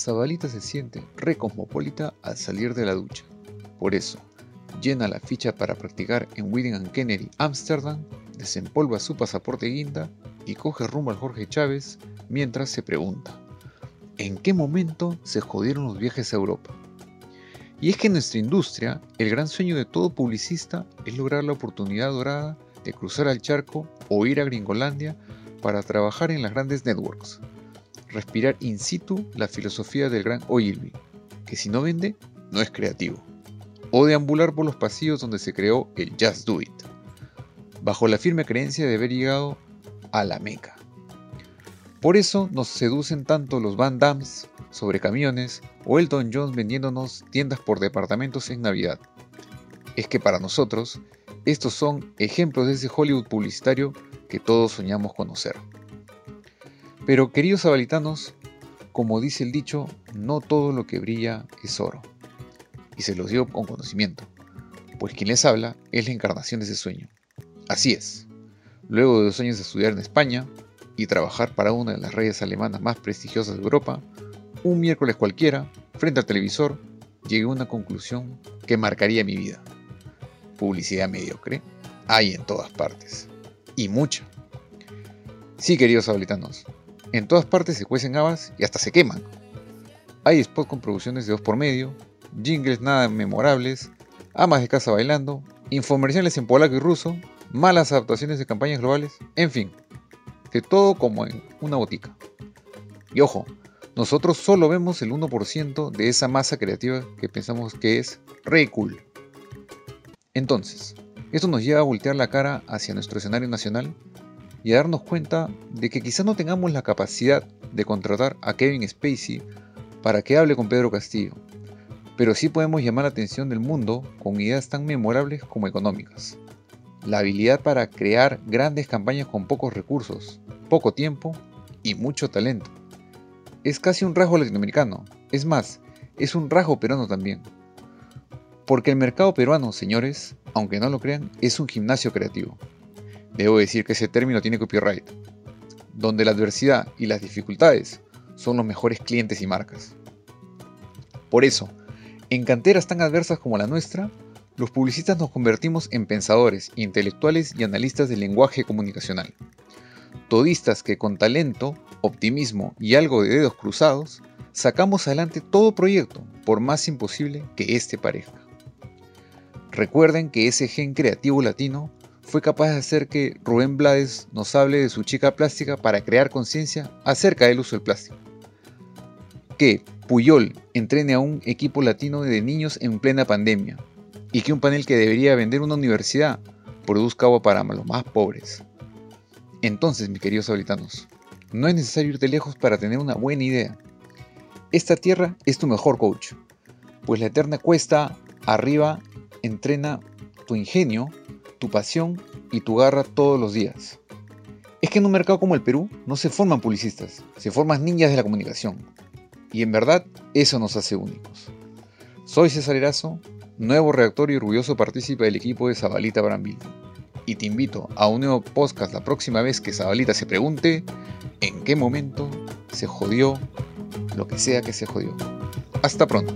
Zabalita se siente re cosmopolita al salir de la ducha. Por eso, llena la ficha para practicar en William Kennedy, Ámsterdam, desempolva su pasaporte guinda y coge rumbo al Jorge Chávez mientras se pregunta, ¿en qué momento se jodieron los viajes a Europa? Y es que en nuestra industria, el gran sueño de todo publicista es lograr la oportunidad dorada de cruzar al charco o ir a Gringolandia para trabajar en las grandes networks. Respirar in situ la filosofía del gran Ogilvy, que si no vende, no es creativo. O deambular por los pasillos donde se creó el Just Do It, bajo la firme creencia de haber llegado a la meca. Por eso nos seducen tanto los Van Dams sobre camiones o Elton John vendiéndonos tiendas por departamentos en Navidad. Es que para nosotros, estos son ejemplos de ese Hollywood publicitario que todos soñamos conocer. Pero queridos abalitanos, como dice el dicho, no todo lo que brilla es oro. Y se los digo con conocimiento, pues quien les habla es la encarnación de ese sueño. Así es. Luego de dos años de estudiar en España y trabajar para una de las reyes alemanas más prestigiosas de Europa, un miércoles cualquiera, frente al televisor, llegué a una conclusión que marcaría mi vida. Publicidad mediocre hay en todas partes y mucha. Sí, queridos abolitanos, en todas partes se cuecen habas y hasta se queman. Hay spots con producciones de dos por medio, jingles nada memorables, amas de casa bailando, infomerciales en polaco y ruso, malas adaptaciones de campañas globales, en fin, de todo como en una botica. Y ojo, nosotros solo vemos el 1% de esa masa creativa que pensamos que es re cool. Entonces, esto nos lleva a voltear la cara hacia nuestro escenario nacional y a darnos cuenta de que quizá no tengamos la capacidad de contratar a Kevin Spacey para que hable con Pedro Castillo, pero sí podemos llamar la atención del mundo con ideas tan memorables como económicas. La habilidad para crear grandes campañas con pocos recursos, poco tiempo y mucho talento. Es casi un rasgo latinoamericano, es más, es un rasgo peruano también. Porque el mercado peruano, señores, aunque no lo crean, es un gimnasio creativo. Debo decir que ese término tiene copyright, donde la adversidad y las dificultades son los mejores clientes y marcas. Por eso, en canteras tan adversas como la nuestra, los publicistas nos convertimos en pensadores, intelectuales y analistas del lenguaje comunicacional. Todistas que con talento, optimismo y algo de dedos cruzados, sacamos adelante todo proyecto, por más imposible que éste parezca. Recuerden que ese gen creativo latino fue capaz de hacer que Rubén Blades nos hable de su chica plástica para crear conciencia acerca del uso del plástico. Que Puyol entrene a un equipo latino de niños en plena pandemia y que un panel que debería vender una universidad produzca agua para los más pobres. Entonces, mis queridos habitantes, no es necesario irte lejos para tener una buena idea. Esta tierra es tu mejor coach, pues la eterna cuesta arriba entrena tu ingenio, tu pasión y tu garra todos los días. Es que en un mercado como el Perú no se forman publicistas, se forman niñas de la comunicación. Y en verdad eso nos hace únicos. Soy César Erazo, nuevo redactor y orgulloso partícipe del equipo de Zabalita Brambil. Y te invito a un nuevo podcast la próxima vez que Zabalita se pregunte en qué momento se jodió lo que sea que se jodió. Hasta pronto.